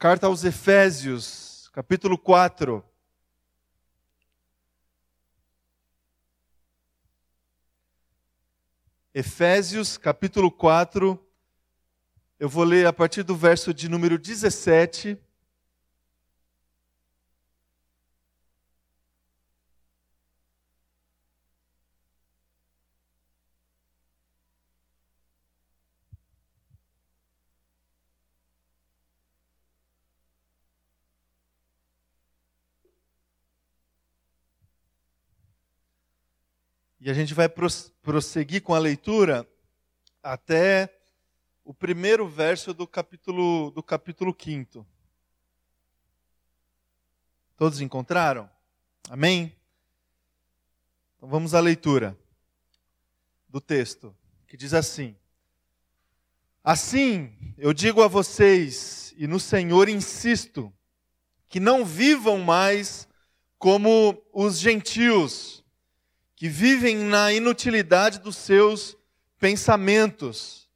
Carta aos Efésios, capítulo 4. Efésios, capítulo 4. Eu vou ler a partir do verso de número 17 E a gente vai prosseguir com a leitura até o primeiro verso do capítulo do capítulo 5. Todos encontraram? Amém? Então vamos à leitura do texto, que diz assim: Assim, eu digo a vocês e no Senhor insisto, que não vivam mais como os gentios que vivem na inutilidade dos seus pensamentos.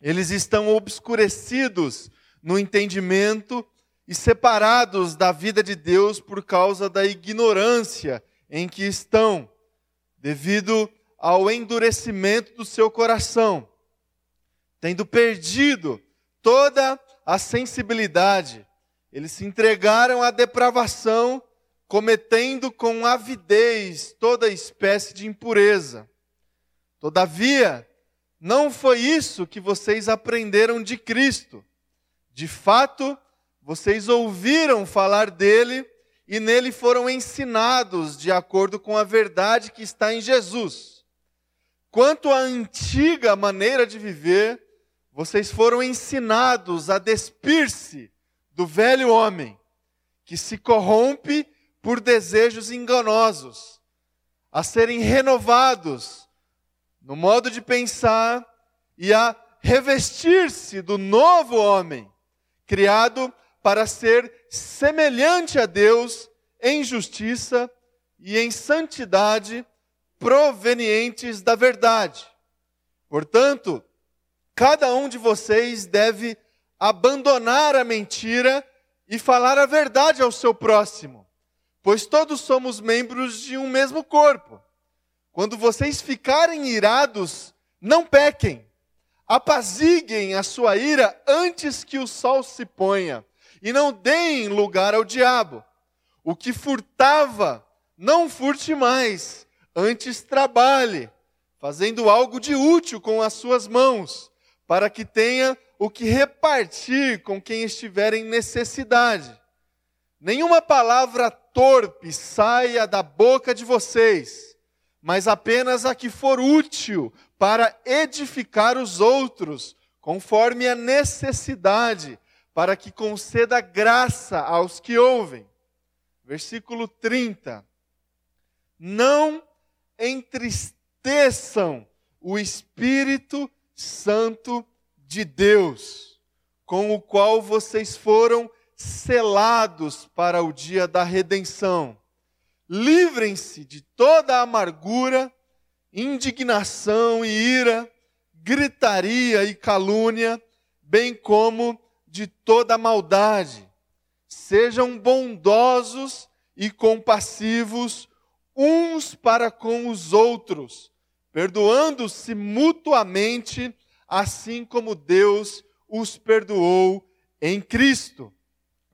Eles estão obscurecidos no entendimento e separados da vida de Deus por causa da ignorância em que estão, devido ao endurecimento do seu coração, tendo perdido toda a sensibilidade, eles se entregaram à depravação cometendo com avidez toda espécie de impureza. Todavia, não foi isso que vocês aprenderam de Cristo. De fato, vocês ouviram falar dele e nele foram ensinados de acordo com a verdade que está em Jesus. Quanto à antiga maneira de viver, vocês foram ensinados a despir-se do velho homem, que se corrompe por desejos enganosos, a serem renovados no modo de pensar e a revestir-se do novo homem, criado para ser semelhante a Deus em justiça e em santidade provenientes da verdade. Portanto, cada um de vocês deve abandonar a mentira e falar a verdade ao seu próximo pois todos somos membros de um mesmo corpo. Quando vocês ficarem irados, não pequem. Apaziguem a sua ira antes que o sol se ponha, e não deem lugar ao diabo. O que furtava, não furte mais, antes trabalhe, fazendo algo de útil com as suas mãos, para que tenha o que repartir com quem estiver em necessidade. Nenhuma palavra torpe saia da boca de vocês, mas apenas a que for útil para edificar os outros, conforme a necessidade, para que conceda graça aos que ouvem. Versículo 30. Não entristeçam o Espírito Santo de Deus, com o qual vocês foram selados para o dia da redenção. Livrem-se de toda amargura, indignação e ira, gritaria e calúnia, bem como de toda maldade. Sejam bondosos e compassivos uns para com os outros, perdoando-se mutuamente, assim como Deus os perdoou em Cristo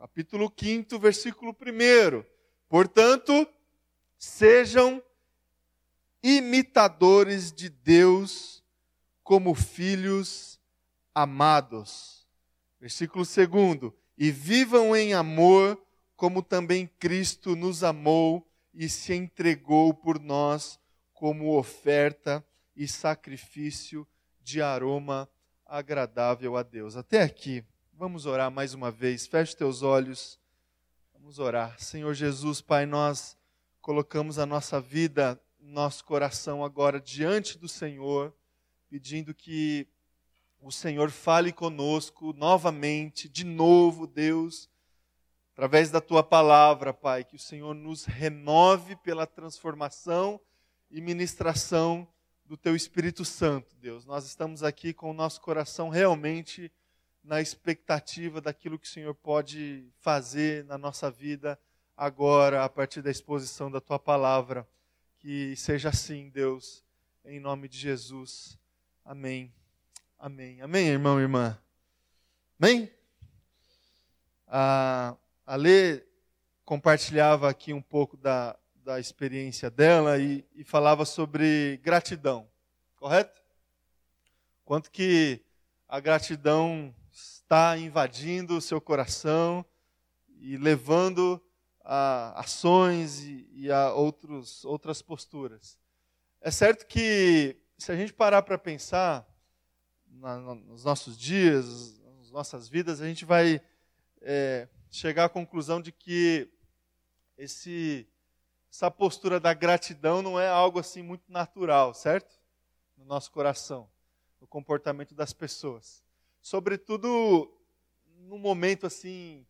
capítulo 5, versículo 1. Portanto, sejam imitadores de Deus como filhos amados. Versículo 2: E vivam em amor, como também Cristo nos amou e se entregou por nós como oferta e sacrifício de aroma agradável a Deus. Até aqui. Vamos orar mais uma vez. Feche teus olhos. Vamos orar. Senhor Jesus, Pai, nós colocamos a nossa vida, nosso coração agora diante do Senhor, pedindo que o Senhor fale conosco novamente, de novo, Deus, através da tua palavra, Pai, que o Senhor nos renove pela transformação e ministração do teu Espírito Santo, Deus. Nós estamos aqui com o nosso coração realmente na expectativa daquilo que o Senhor pode fazer na nossa vida agora, a partir da exposição da tua palavra. Que seja assim, Deus, em nome de Jesus. Amém. Amém. Amém, irmão e irmã. Amém? A, Lê compartilhava aqui um pouco da, da experiência dela e, e falava sobre gratidão, correto? Quanto que a gratidão está invadindo o seu coração e levando a ações e, e a outros, outras posturas. É certo que, se a gente parar para pensar na, nos nossos dias, nas nossas vidas, a gente vai é, chegar à conclusão de que esse, essa postura da gratidão não é algo assim muito natural, certo? No nosso coração, no comportamento das pessoas. Sobretudo no momento assim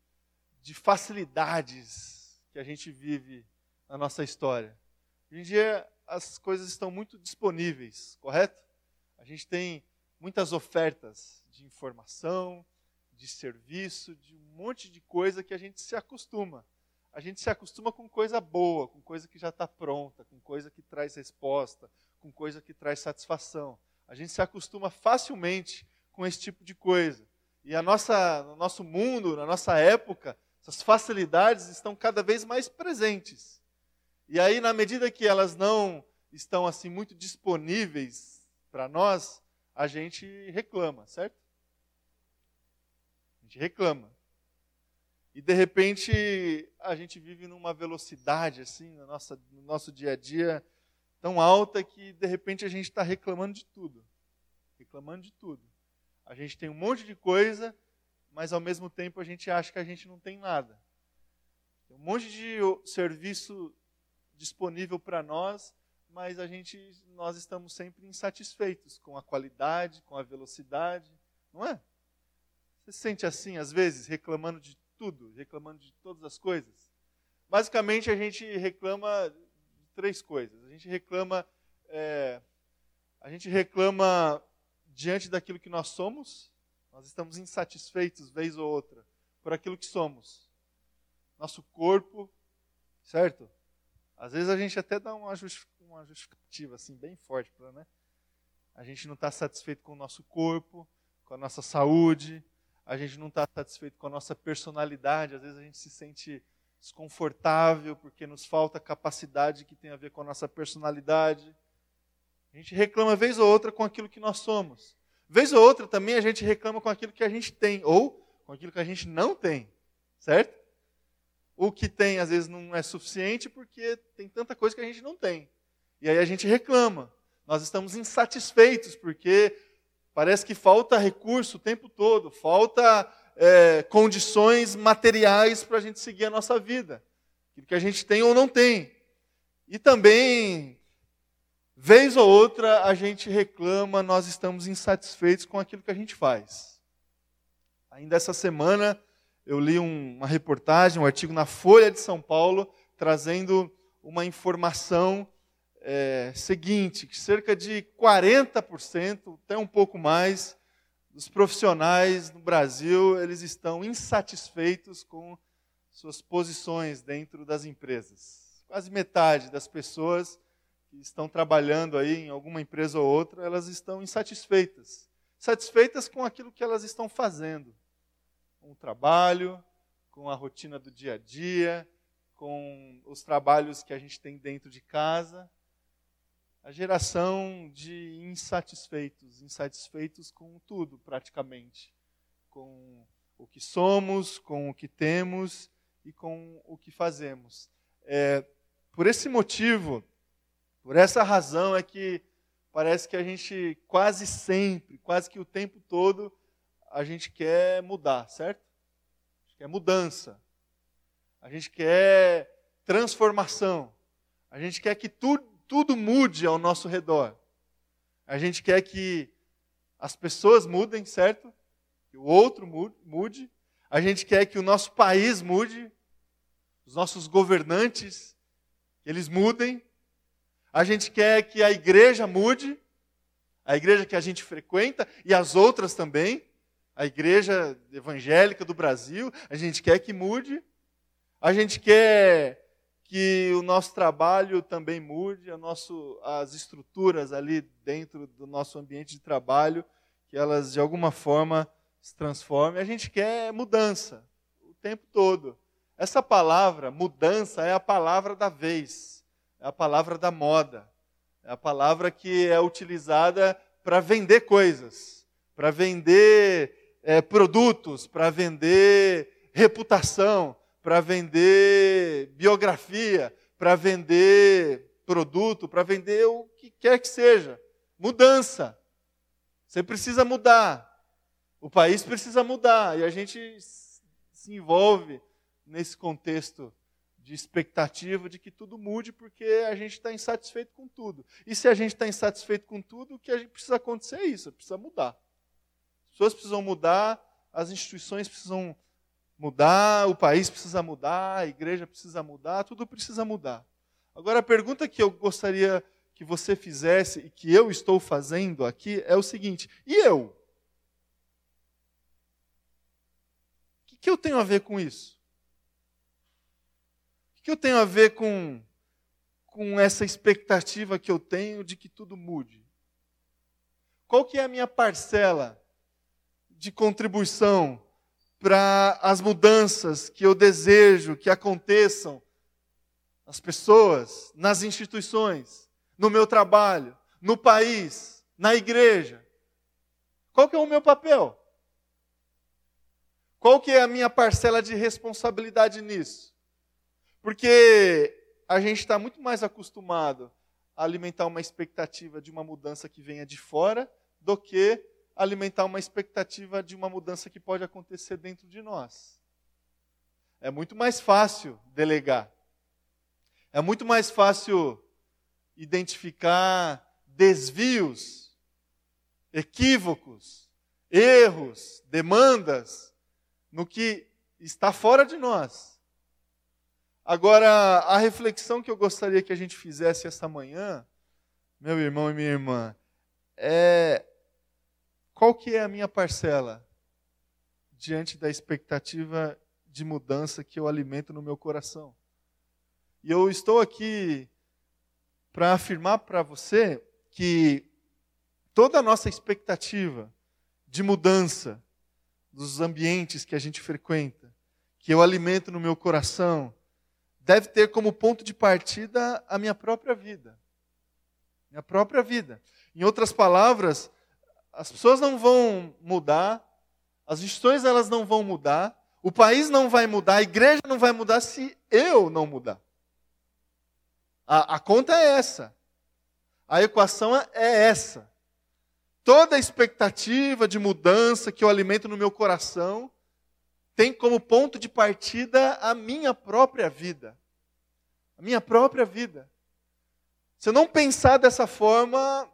de facilidades que a gente vive na nossa história. Hoje em dia as coisas estão muito disponíveis, correto? A gente tem muitas ofertas de informação, de serviço, de um monte de coisa que a gente se acostuma a gente se acostuma com coisa boa, com coisa que já está pronta, com coisa que traz resposta, com coisa que traz satisfação. A gente se acostuma facilmente com esse tipo de coisa. E a nossa, no nosso mundo, na nossa época, essas facilidades estão cada vez mais presentes. E aí, na medida que elas não estão assim muito disponíveis para nós, a gente reclama, certo? A gente reclama. E de repente a gente vive numa velocidade assim no nosso, no nosso dia a dia tão alta que de repente a gente está reclamando de tudo. Reclamando de tudo. A gente tem um monte de coisa, mas ao mesmo tempo a gente acha que a gente não tem nada. Tem um monte de serviço disponível para nós, mas a gente nós estamos sempre insatisfeitos com a qualidade, com a velocidade, não é? Você se sente assim às vezes, reclamando de tudo, reclamando de todas as coisas. Basicamente, a gente reclama de três coisas. A gente reclama, é, a gente reclama diante daquilo que nós somos. Nós estamos insatisfeitos, vez ou outra, por aquilo que somos. Nosso corpo, certo? Às vezes a gente até dá uma, justificativa assim bem forte para, né? A gente não está satisfeito com o nosso corpo, com a nossa saúde, a gente não está satisfeito com a nossa personalidade, às vezes a gente se sente desconfortável porque nos falta capacidade que tem a ver com a nossa personalidade. A gente reclama vez ou outra com aquilo que nós somos. Vez ou outra também a gente reclama com aquilo que a gente tem ou com aquilo que a gente não tem, certo? O que tem às vezes não é suficiente porque tem tanta coisa que a gente não tem. E aí a gente reclama. Nós estamos insatisfeitos porque Parece que falta recurso o tempo todo, falta é, condições materiais para a gente seguir a nossa vida. Aquilo que a gente tem ou não tem. E também, vez ou outra, a gente reclama, nós estamos insatisfeitos com aquilo que a gente faz. Ainda essa semana, eu li um, uma reportagem, um artigo na Folha de São Paulo, trazendo uma informação é, seguinte, que cerca de 40%, até um pouco mais, dos profissionais no Brasil, eles estão insatisfeitos com suas posições dentro das empresas. Quase metade das pessoas que estão trabalhando aí em alguma empresa ou outra, elas estão insatisfeitas. Satisfeitas com aquilo que elas estão fazendo. Com o trabalho, com a rotina do dia a dia, com os trabalhos que a gente tem dentro de casa a geração de insatisfeitos, insatisfeitos com tudo praticamente, com o que somos, com o que temos e com o que fazemos. É, por esse motivo, por essa razão é que parece que a gente quase sempre, quase que o tempo todo, a gente quer mudar, certo? A gente quer mudança. A gente quer transformação. A gente quer que tudo tudo mude ao nosso redor. A gente quer que as pessoas mudem, certo? Que o outro mude. A gente quer que o nosso país mude, os nossos governantes, eles mudem. A gente quer que a igreja mude, a igreja que a gente frequenta e as outras também. a igreja evangélica do Brasil, a gente quer que mude, a gente quer que o nosso trabalho também mude, nosso, as estruturas ali dentro do nosso ambiente de trabalho, que elas de alguma forma se transformem. A gente quer mudança o tempo todo. Essa palavra, mudança, é a palavra da vez, é a palavra da moda, é a palavra que é utilizada para vender coisas, para vender é, produtos, para vender reputação, para vender biografia, para vender produto, para vender o que quer que seja. Mudança. Você precisa mudar. O país precisa mudar. E a gente se envolve nesse contexto de expectativa de que tudo mude, porque a gente está insatisfeito com tudo. E se a gente está insatisfeito com tudo, o que a gente precisa acontecer é isso, precisa mudar. As pessoas precisam mudar, as instituições precisam mudar, o país precisa mudar, a igreja precisa mudar, tudo precisa mudar. Agora, a pergunta que eu gostaria que você fizesse e que eu estou fazendo aqui é o seguinte: e eu? O que eu tenho a ver com isso? O que eu tenho a ver com, com essa expectativa que eu tenho de que tudo mude? Qual que é a minha parcela de contribuição para as mudanças que eu desejo que aconteçam nas pessoas, nas instituições, no meu trabalho, no país, na igreja. Qual que é o meu papel? Qual que é a minha parcela de responsabilidade nisso? Porque a gente está muito mais acostumado a alimentar uma expectativa de uma mudança que venha de fora do que alimentar uma expectativa de uma mudança que pode acontecer dentro de nós. É muito mais fácil delegar. É muito mais fácil identificar desvios, equívocos, erros, demandas no que está fora de nós. Agora, a reflexão que eu gostaria que a gente fizesse essa manhã, meu irmão e minha irmã, é qual que é a minha parcela diante da expectativa de mudança que eu alimento no meu coração? E eu estou aqui para afirmar para você que toda a nossa expectativa de mudança dos ambientes que a gente frequenta, que eu alimento no meu coração, deve ter como ponto de partida a minha própria vida. Minha própria vida. Em outras palavras, as pessoas não vão mudar, as instituições elas não vão mudar, o país não vai mudar, a igreja não vai mudar se eu não mudar. A, a conta é essa. A equação é essa. Toda expectativa de mudança que eu alimento no meu coração tem como ponto de partida a minha própria vida. A minha própria vida. Se eu não pensar dessa forma,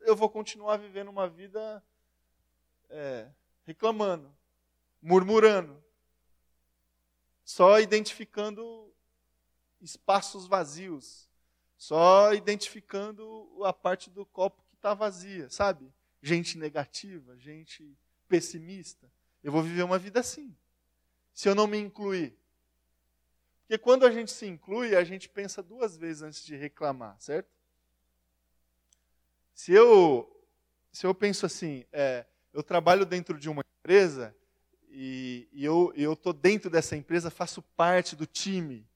eu vou continuar vivendo uma vida é, reclamando, murmurando, só identificando espaços vazios, só identificando a parte do copo que está vazia, sabe? Gente negativa, gente pessimista. Eu vou viver uma vida assim, se eu não me incluir. Porque quando a gente se inclui, a gente pensa duas vezes antes de reclamar, certo? Se eu, se eu penso assim, é, eu trabalho dentro de uma empresa e, e eu estou dentro dessa empresa, faço parte do time,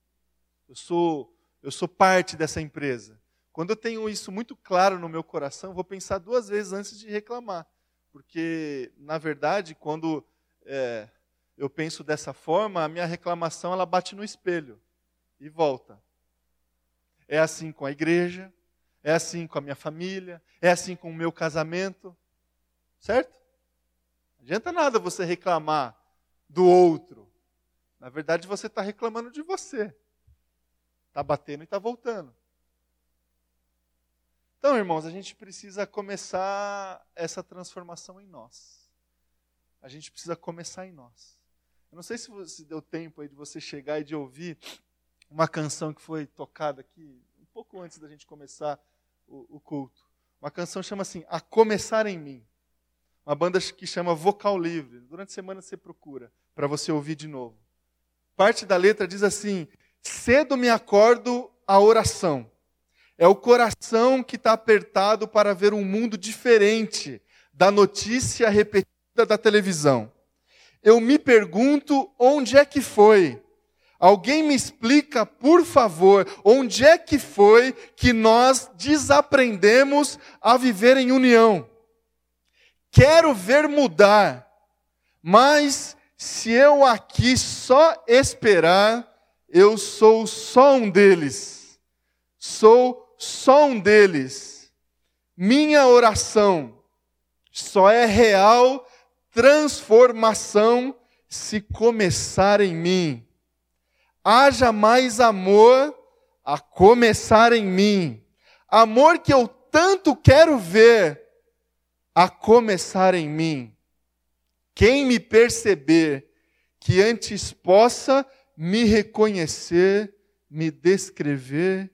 eu sou, eu sou parte dessa empresa. Quando eu tenho isso muito claro no meu coração, vou pensar duas vezes antes de reclamar. Porque, na verdade, quando é, eu penso dessa forma, a minha reclamação ela bate no espelho e volta. É assim com a igreja, é assim com a minha família, é assim com o meu casamento. Certo? Não adianta nada você reclamar do outro. Na verdade, você está reclamando de você. Está batendo e está voltando. Então, irmãos, a gente precisa começar essa transformação em nós. A gente precisa começar em nós. Eu não sei se, deu tempo aí de você chegar e de ouvir uma canção que foi tocada aqui um pouco antes da gente começar o, o culto. Uma canção chama assim, A Começar em Mim. uma banda que chama Vocal Livre. Durante a semana você procura para você ouvir de novo. Parte da letra diz assim: Cedo me acordo a oração. É o coração que está apertado para ver um mundo diferente da notícia repetida da televisão. Eu me pergunto onde é que foi. Alguém me explica, por favor, onde é que foi que nós desaprendemos a viver em união? Quero ver mudar, mas se eu aqui só esperar, eu sou só um deles. Sou só um deles. Minha oração só é real transformação se começar em mim. Haja mais amor a começar em mim. Amor que eu tanto quero ver a começar em mim. Quem me perceber que antes possa me reconhecer, me descrever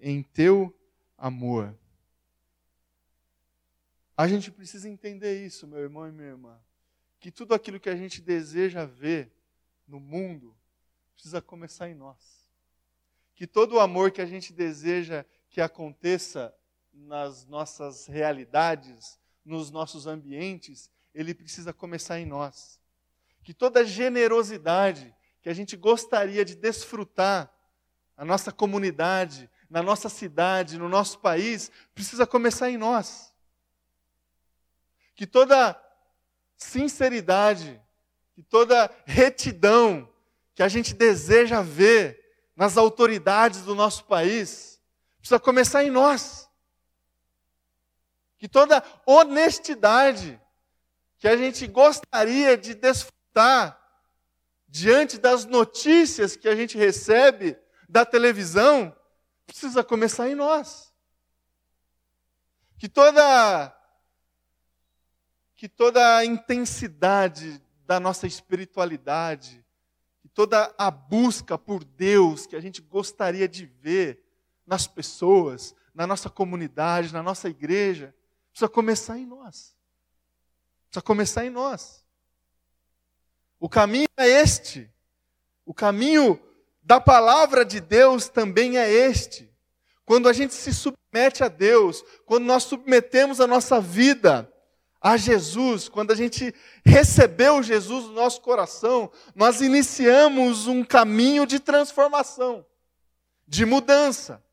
em teu amor. A gente precisa entender isso, meu irmão e minha irmã. Que tudo aquilo que a gente deseja ver no mundo precisa começar em nós. Que todo o amor que a gente deseja que aconteça nas nossas realidades, nos nossos ambientes, ele precisa começar em nós. Que toda generosidade que a gente gostaria de desfrutar na nossa comunidade, na nossa cidade, no nosso país, precisa começar em nós. Que toda sinceridade, que toda retidão que a gente deseja ver nas autoridades do nosso país, precisa começar em nós. Que toda honestidade que a gente gostaria de desfrutar diante das notícias que a gente recebe da televisão, precisa começar em nós. Que toda que toda a intensidade da nossa espiritualidade, que toda a busca por Deus que a gente gostaria de ver nas pessoas, na nossa comunidade, na nossa igreja, precisa começar em nós. Precisa começar em nós. O caminho é este. O caminho da palavra de Deus também é este. Quando a gente se submete a Deus, quando nós submetemos a nossa vida a Jesus, quando a gente recebeu Jesus no nosso coração, nós iniciamos um caminho de transformação, de mudança.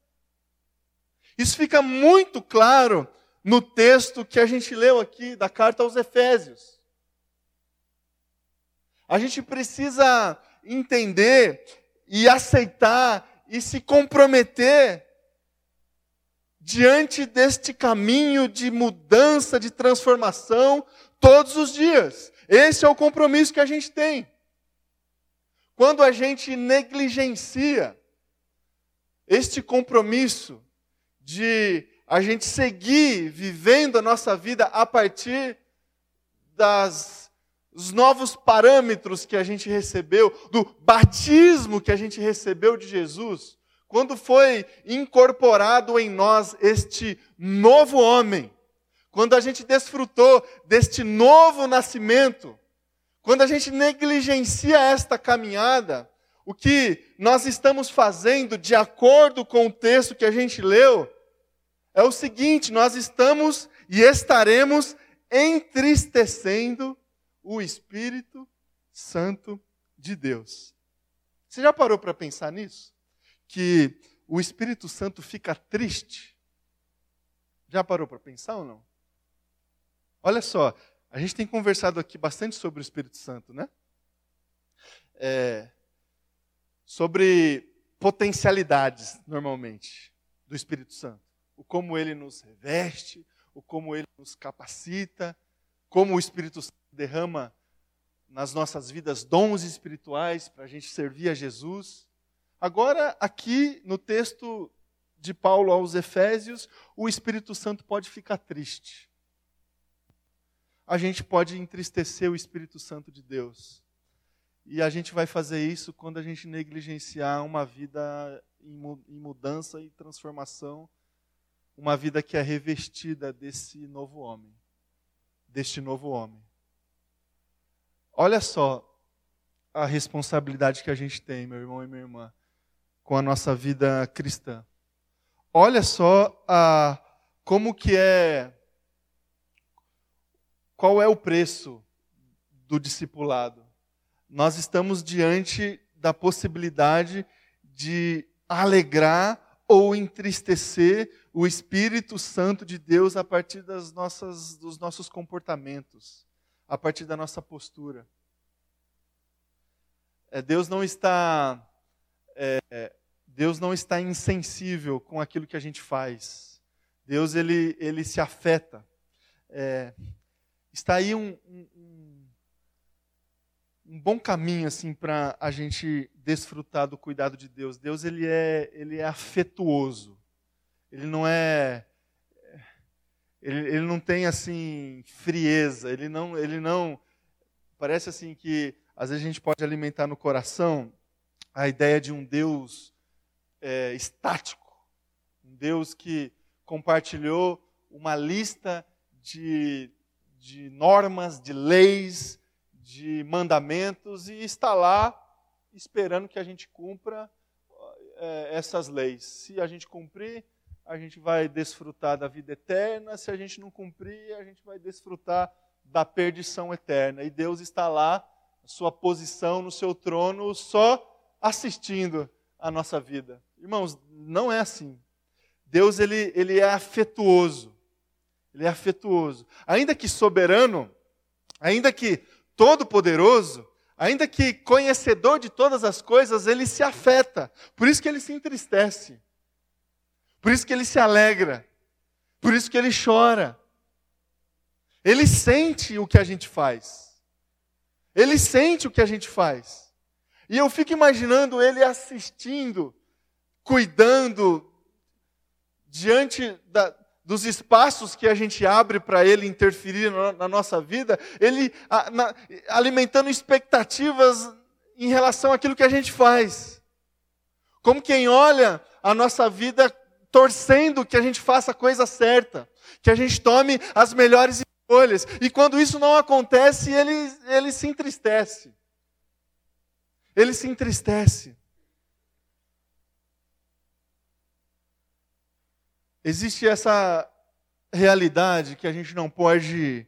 Isso fica muito claro no texto que a gente leu aqui da carta aos Efésios. A gente precisa entender e aceitar e se comprometer diante deste caminho de mudança, de transformação, todos os dias. Esse é o compromisso que a gente tem. Quando a gente negligencia este compromisso de a gente seguir vivendo a nossa vida a partir das os novos parâmetros que a gente recebeu, do batismo que a gente recebeu de Jesus, quando foi incorporado em nós este novo homem, quando a gente desfrutou deste novo nascimento, quando a gente negligencia esta caminhada, o que nós estamos fazendo, de acordo com o texto que a gente leu, é o seguinte: nós estamos e estaremos entristecendo o Espírito Santo de Deus. Você já parou para pensar nisso? Que o Espírito Santo fica triste? Já parou para pensar ou não? Olha só, a gente tem conversado aqui bastante sobre o Espírito Santo, né? É, sobre potencialidades, normalmente, do Espírito Santo. O como ele nos reveste, o como ele nos capacita, como o Espírito Santo derrama nas nossas vidas dons espirituais para a gente servir a Jesus. Agora, aqui no texto de Paulo aos Efésios, o Espírito Santo pode ficar triste. A gente pode entristecer o Espírito Santo de Deus. E a gente vai fazer isso quando a gente negligenciar uma vida em mudança e transformação, uma vida que é revestida desse novo homem. deste novo homem. Olha só a responsabilidade que a gente tem, meu irmão e minha irmã, com a nossa vida cristã. Olha só a, como que é, qual é o preço do discipulado. Nós estamos diante da possibilidade de alegrar ou entristecer o Espírito Santo de Deus a partir das nossas, dos nossos comportamentos, a partir da nossa postura. É, Deus não está é, Deus não está insensível com aquilo que a gente faz. Deus ele, ele se afeta. É, está aí um, um, um bom caminho assim para a gente desfrutar do cuidado de Deus. Deus ele é ele é afetuoso. Ele não é ele, ele não tem assim frieza. Ele não ele não parece assim que às vezes a gente pode alimentar no coração a ideia de um Deus é, estático, um Deus que compartilhou uma lista de, de normas, de leis, de mandamentos e está lá esperando que a gente cumpra é, essas leis. Se a gente cumprir, a gente vai desfrutar da vida eterna, se a gente não cumprir, a gente vai desfrutar da perdição eterna. E Deus está lá sua posição no seu trono, só assistindo a nossa vida. Irmãos, não é assim. Deus ele, ele é afetuoso. Ele é afetuoso. Ainda que soberano, ainda que todo-poderoso, ainda que conhecedor de todas as coisas, ele se afeta. Por isso que ele se entristece. Por isso que ele se alegra. Por isso que ele chora. Ele sente o que a gente faz. Ele sente o que a gente faz. E eu fico imaginando ele assistindo, cuidando, diante da, dos espaços que a gente abre para ele interferir na, na, nossa vida, ele a, na, alimentando expectativas em relação àquilo que a gente faz. Como quem olha a nossa vida torcendo que a gente faça a coisa certa, que a gente tome as melhores escolhas. E quando isso não acontece, ele, ele se entristece. Ele se entristece. Existe essa realidade que a gente não pode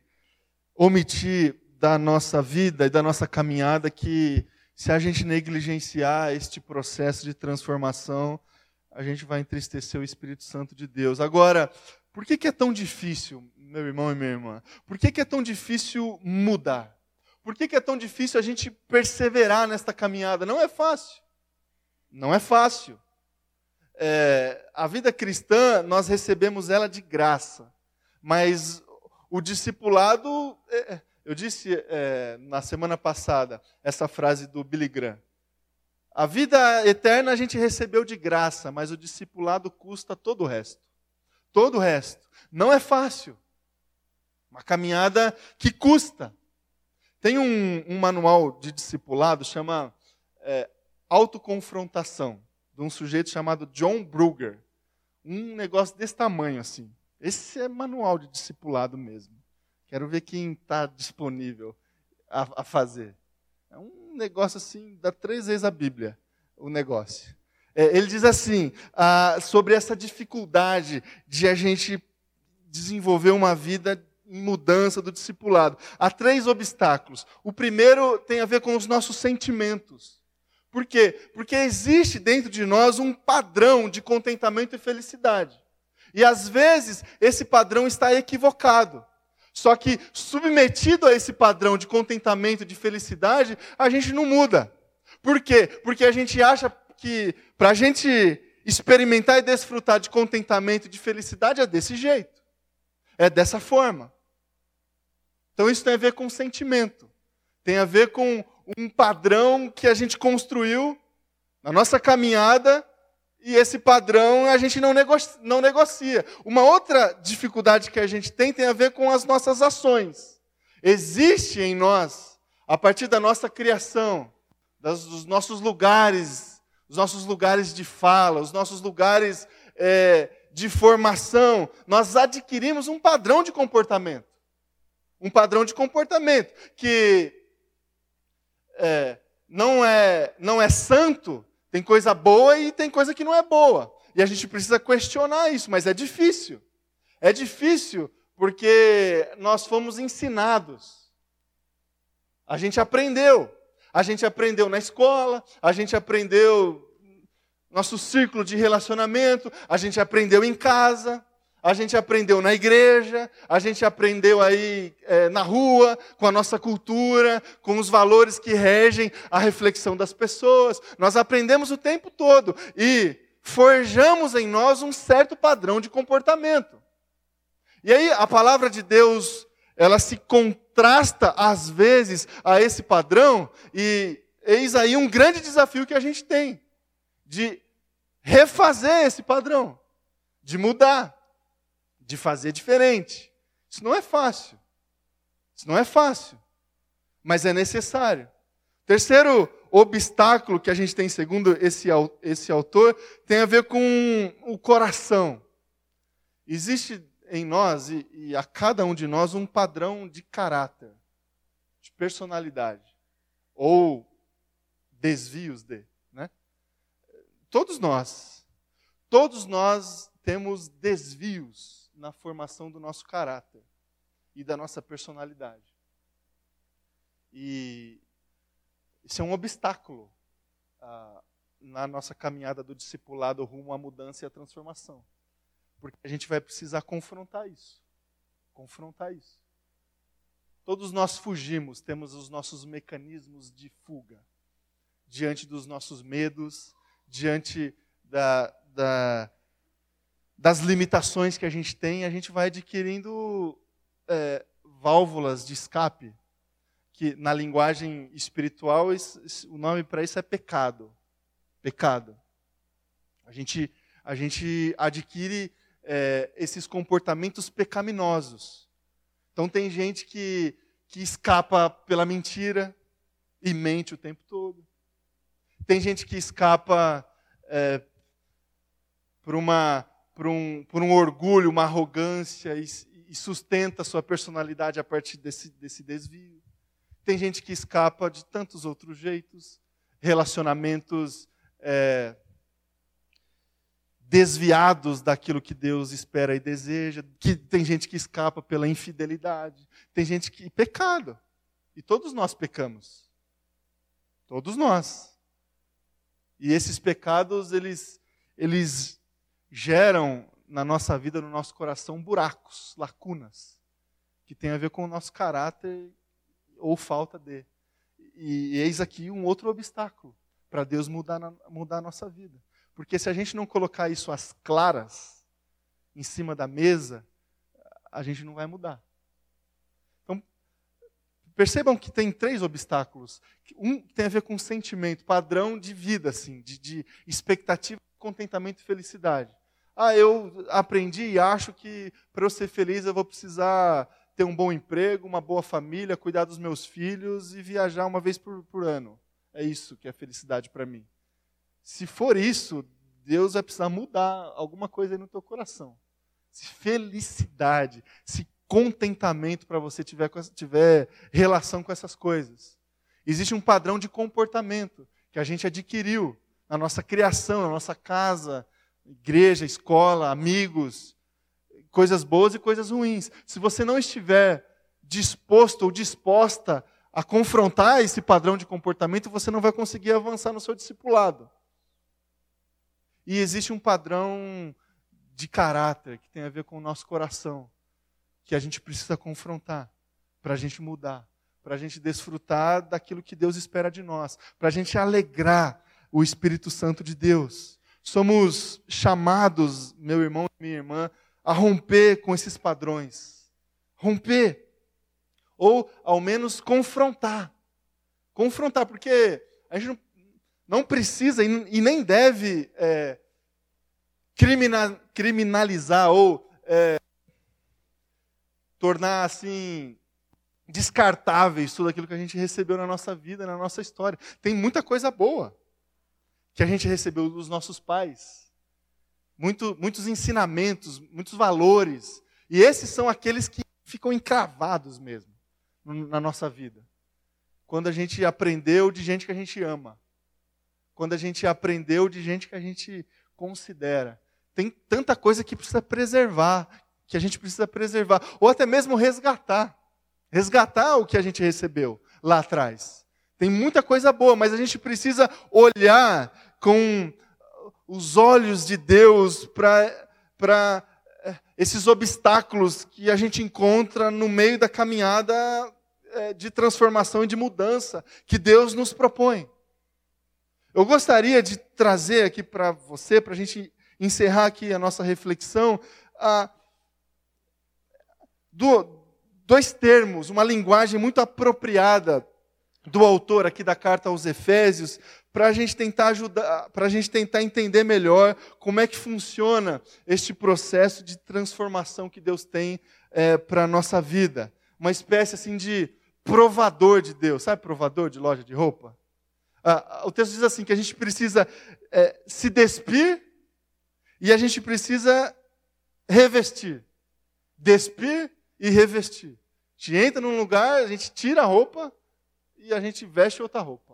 omitir da nossa vida e da nossa caminhada, que se a gente negligenciar este processo de transformação, a gente vai entristecer o Espírito Santo de Deus. Agora, por que, é tão difícil meu irmão e minha irmã? Por que, é tão difícil mudar? Por que é tão difícil a gente perseverar nesta caminhada? Não é fácil. Não é fácil. É, a vida cristã, nós recebemos ela de graça. Mas o discipulado, é, eu disse é, na semana passada essa frase do Billy Graham. A vida eterna a gente recebeu de graça, mas o discipulado custa todo o resto. Todo o resto. Não é fácil. Uma caminhada que custa. Tem um, um manual de discipulado, chama é, Autoconfrontação, de um sujeito chamado John Brugger. Um negócio desse tamanho assim. Esse é manual de discipulado mesmo. Quero ver quem está disponível a, a, fazer. É um negócio assim, dá três vezes a Bíblia, o negócio. É, ele diz assim, ah, sobre essa dificuldade de a gente desenvolver uma vida em mudança do discipulado. Há três obstáculos. O primeiro tem a ver com os nossos sentimentos. Por quê? Porque existe dentro de nós um padrão de contentamento e felicidade. E às vezes esse padrão está equivocado. Só que submetido a esse padrão de contentamento e de felicidade, a gente não muda. Por quê? Porque a gente acha que para a gente experimentar e desfrutar de contentamento e de felicidade é desse jeito. É dessa forma. Então isso tem a ver com sentimento. Tem a ver com um padrão que a gente construiu na nossa caminhada e esse padrão a gente não negocia, não negocia. Uma outra dificuldade que a gente tem tem a ver com as nossas ações. Existe em nós, a partir da nossa criação, das, dos nossos lugares, os nossos lugares de fala, os nossos lugares é, de formação, nós adquirimos um padrão de comportamento um padrão de comportamento que é, não, é, não é santo, tem coisa boa e tem coisa que não é boa. E a gente precisa questionar isso, mas é difícil. É difícil porque nós fomos ensinados. A gente aprendeu. A gente aprendeu na escola, a gente aprendeu nosso círculo de relacionamento, a gente aprendeu em casa, a gente aprendeu na igreja, a gente aprendeu aí é, na rua, com a nossa cultura, com os valores que regem a reflexão das pessoas. Nós aprendemos o tempo todo e forjamos em nós um certo padrão de comportamento. E aí a palavra de Deus, ela se contrasta às vezes a esse padrão e eis aí um grande desafio que a gente tem de refazer esse padrão, de mudar, de fazer diferente. Isso não é fácil. Isso não é fácil, mas é necessário. Terceiro obstáculo que a gente tem, segundo esse, esse autor, tem a ver com o coração. Existe em nós e, e a cada um de nós um padrão de caráter, de personalidade, ou desvios de. Todos nós, todos nós temos desvios na formação do nosso caráter e da nossa personalidade. E isso é um obstáculo ah, na nossa caminhada do discipulado rumo à mudança e à transformação. Porque a gente vai precisar confrontar isso. Confrontar isso. Todos nós fugimos, temos os nossos mecanismos de fuga diante dos nossos medos, diante da, da, das limitações que a gente tem, a gente vai adquirindo é, válvulas de escape, que na linguagem espiritual o nome para isso é pecado. Pecado. A gente, a gente adquire é, esses comportamentos pecaminosos. Então tem gente que, que escapa pela mentira e mente o tempo todo. Tem gente que escapa é, por, uma, por, um, por um orgulho, uma arrogância e, e sustenta a sua personalidade a partir desse, desse desvio. Tem gente que escapa de tantos outros jeitos, relacionamentos é, desviados daquilo que Deus espera e deseja. Que tem gente que escapa pela infidelidade. Tem gente que pecado. E todos nós pecamos. Todos nós. E esses pecados, eles, eles geram na nossa vida, no nosso coração, buracos, lacunas, que tem a ver com o nosso caráter ou falta de. E, e eis aqui um outro obstáculo para Deus mudar, mudar a nossa vida. Porque se a gente não colocar isso às claras, em cima da mesa, a gente não vai mudar. Percebam que tem três obstáculos. Um tem a ver com sentimento, padrão de vida, assim, de, de expectativa, contentamento e felicidade. Ah, eu aprendi e acho que para eu ser feliz eu vou precisar ter um bom emprego, uma boa família, cuidar dos meus filhos e viajar uma vez por, por ano. É isso que é felicidade para mim. Se for isso, Deus vai precisar mudar alguma coisa no teu coração. Se felicidade, se contentamento para você tiver, tiver relação com essas coisas. Existe um padrão de comportamento que a gente adquiriu na nossa criação, na nossa casa, igreja, escola, amigos, coisas boas e coisas ruins. Se você não estiver disposto ou disposta a confrontar esse padrão de comportamento, você não vai conseguir avançar no seu discipulado. E existe um padrão de caráter que tem a ver com o nosso coração que a gente precisa confrontar para a gente mudar, para a gente desfrutar daquilo que Deus espera de nós, para a gente alegrar o Espírito Santo de Deus. Somos chamados, meu irmão e minha irmã, a romper com esses padrões. Romper. Ou, ao menos, confrontar. Confrontar, porque a gente não, precisa e nem deve é, criminalizar ou é, tornar assim descartáveis tudo aquilo que a gente recebeu na nossa vida, na nossa história. Tem muita coisa boa que a gente recebeu dos nossos pais. Muito, muitos ensinamentos, muitos valores. E esses são aqueles que ficam encravados mesmo na nossa vida. Quando a gente aprendeu de gente que a gente ama. Quando a gente aprendeu de gente que a gente considera. Tem tanta coisa que precisa preservar, que a gente precisa preservar, ou até mesmo resgatar. Resgatar o que a gente recebeu lá atrás. Tem muita coisa boa, mas a gente precisa olhar com os olhos de Deus para é, esses obstáculos que a gente encontra no meio da caminhada é, de transformação e de mudança que Deus nos propõe. Eu gostaria de trazer aqui para você, para a gente encerrar aqui a nossa reflexão, a, do, dois termos, uma linguagem muito apropriada do autor aqui da carta aos Efésios, para a gente tentar ajudar, para a gente tentar entender melhor como é que funciona este processo de transformação que Deus tem é, para a nossa vida. Uma espécie assim de provador de Deus, sabe provador de loja de roupa? Ah, o texto diz assim que a gente precisa é, se despir e a gente precisa revestir. Despir e revestir. A gente entra num lugar, a gente tira a roupa e a gente veste outra roupa.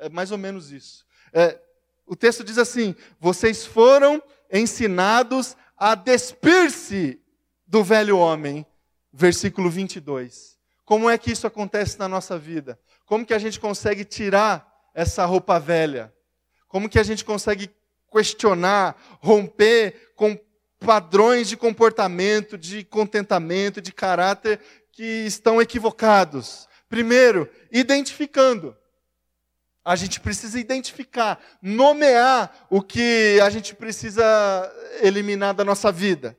É mais ou menos isso. É, o texto diz assim: vocês foram ensinados a despir-se do velho homem. Versículo 22. Como é que isso acontece na nossa vida? Como que a gente consegue tirar essa roupa velha? Como que a gente consegue questionar, romper com padrões de comportamento, de contentamento, de caráter que estão equivocados? Primeiro, identificando. A gente precisa identificar, nomear o que a gente precisa eliminar da nossa vida.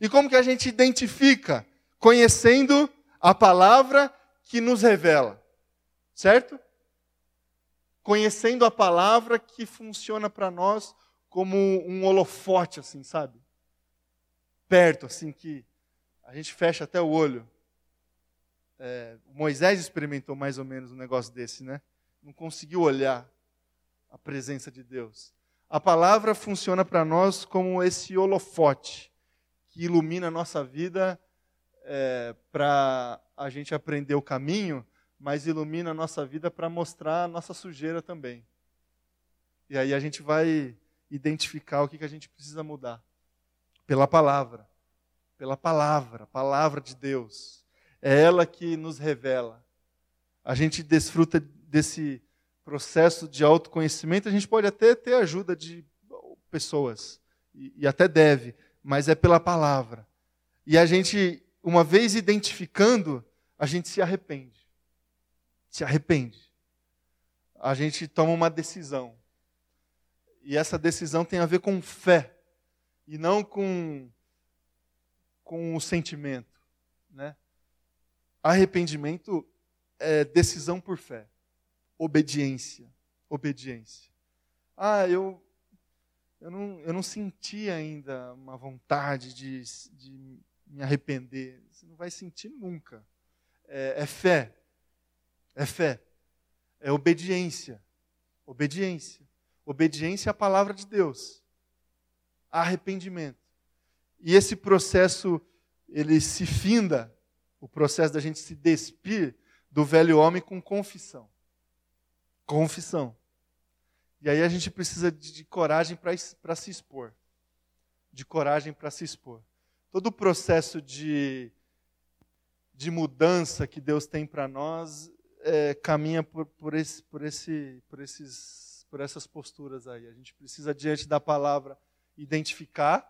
E como que a gente identifica? Conhecendo a palavra que nos revela. Certo? Conhecendo a palavra que funciona para nós como um holofote, assim, sabe? Perto, assim, que a gente fecha até o olho. É, Moisés experimentou mais ou menos um negócio desse, né? Não conseguiu olhar a presença de Deus. A palavra funciona para nós como esse holofote que ilumina a nossa vida é, para a gente aprender o caminho, mas ilumina a nossa vida para mostrar a nossa sujeira também. E aí a gente vai identificar o que, que a gente precisa mudar. Pela palavra. Pela palavra, palavra de Deus. É ela que nos revela. A gente desfruta desse processo de autoconhecimento. A gente pode até ter ajuda de pessoas, e, e até deve, mas é pela palavra. E a gente, uma vez identificando, a gente se arrepende. Se arrepende. A gente toma uma decisão. E essa decisão tem a ver com fé e não com com o sentimento, né? Arrependimento é decisão por fé. Obediência. Obediência. Ah, eu, eu, não, eu não senti ainda uma vontade de, de me arrepender. Você não vai sentir nunca. É, é fé. É fé. É obediência. Obediência. Obediência à palavra de Deus. Arrependimento. E esse processo, ele se finda o processo da gente se despir do velho homem com confissão. Confissão. E aí a gente precisa de, de coragem para se expor. De coragem para se expor. Todo o processo de, de mudança que Deus tem para nós é, caminha por, por, esse, por, esse, por, esses, por essas posturas aí. A gente precisa, diante da palavra, identificar.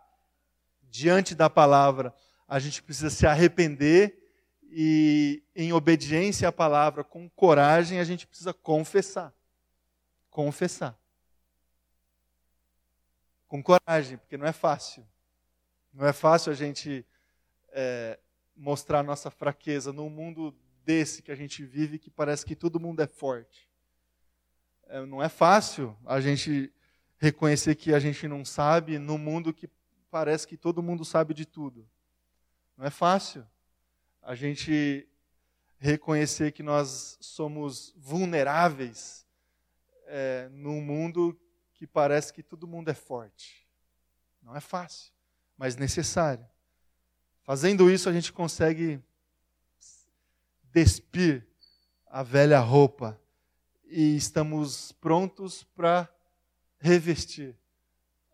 Diante da palavra, a gente precisa se arrepender e em obediência à palavra, com coragem, a gente precisa confessar. Confessar. Com coragem, porque não é fácil. Não é fácil a gente é, mostrar nossa fraqueza num mundo desse que a gente vive, que parece que todo mundo é forte. É, não é fácil a gente reconhecer que a gente não sabe num mundo que parece que todo mundo sabe de tudo. Não é fácil a gente reconhecer que nós somos vulneráveis é, num mundo que parece que todo mundo é forte. Não é fácil, mas necessário. Fazendo isso, a gente consegue despir a velha roupa e estamos prontos para revestir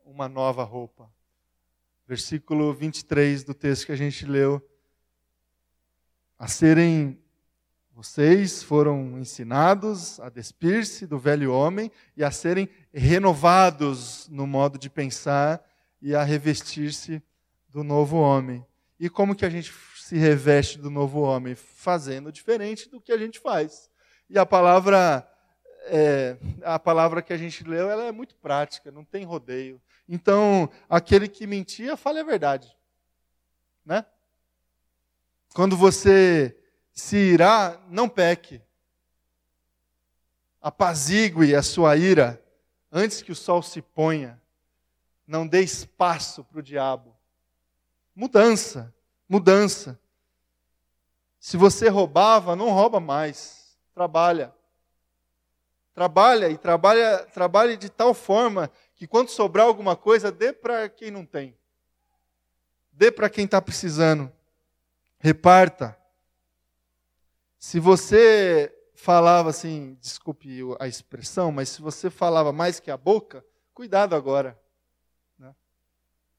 uma nova roupa. Versículo 23 do texto que a gente leu. A serem, vocês foram ensinados a despir-se do velho homem e a serem renovados no modo de pensar e a revestir-se do novo homem. E como que a gente se reveste do novo homem? Fazendo diferente do que a gente faz. E a palavra é, a palavra que a gente leu ela é muito prática, não tem rodeio. Então, aquele que mentia, fale a verdade. Né? Quando você se irá, não peque. Apazigue a sua ira antes que o sol se ponha. Não dê espaço para o diabo. Mudança, mudança. Se você roubava, não rouba mais. Trabalha. Trabalha e trabalha, trabalhe de tal forma que quando sobrar alguma coisa, dê para quem não tem. Dê para quem está precisando. Reparta. Se você falava assim, desculpe a expressão, mas se você falava mais que a boca, cuidado agora. Né?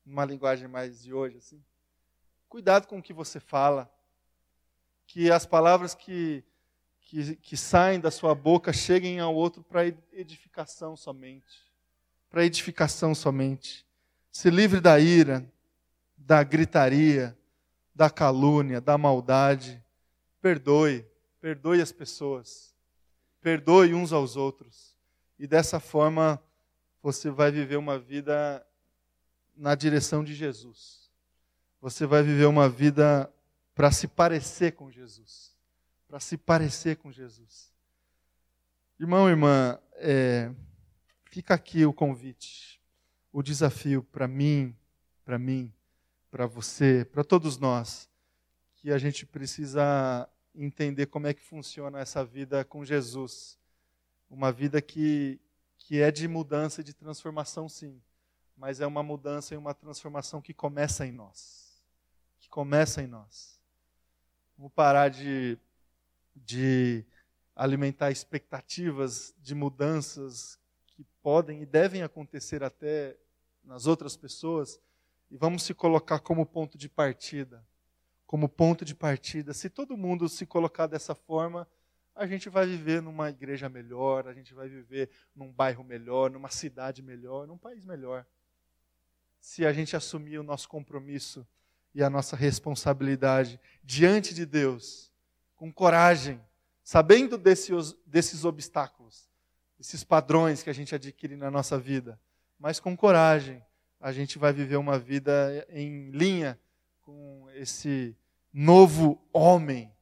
Uma linguagem mais de hoje, assim. Cuidado com o que você fala. Que as palavras que que, que saem da sua boca cheguem ao outro para edificação somente. Para edificação somente. Se livre da ira, da gritaria, da calúnia, da maldade. Perdoe, perdoe as pessoas. Perdoe uns aos outros. E dessa forma você vai viver uma vida na direção de Jesus. Você vai viver uma vida para se parecer com Jesus para se parecer com Jesus. Irmão, irmã, é, fica aqui o convite, o desafio para mim, para mim, para você, para todos nós, que a gente precisa entender como é que funciona essa vida com Jesus. Uma vida que, que é de mudança e de transformação, sim, mas é uma mudança e uma transformação que começa em nós. Que começa em nós. Vamos parar de de alimentar expectativas de mudanças que podem e devem acontecer até nas outras pessoas, e vamos se colocar como ponto de partida. Como ponto de partida. Se todo mundo se colocar dessa forma, a gente vai viver numa igreja melhor, a gente vai viver num bairro melhor, numa cidade melhor, num país melhor. Se a gente assumir o nosso compromisso e a nossa responsabilidade diante de Deus com coragem, sabendo desses, desses obstáculos, esses padrões que a gente adquire na nossa vida, mas com coragem, a gente vai viver uma vida em linha com esse novo homem,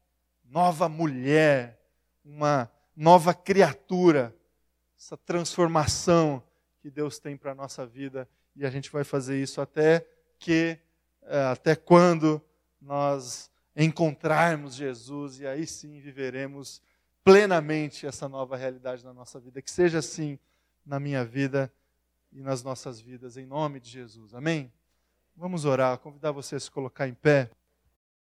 nova mulher, uma nova criatura, essa transformação que Deus tem para a nossa vida e a gente vai fazer isso até que, eh, até quando nós encontrarmos Jesus e aí sim viveremos plenamente essa nova realidade na nossa vida. Que seja assim na minha vida e nas nossas vidas, em nome de Jesus. Amém? Vamos orar, convidar você a se colocar em pé.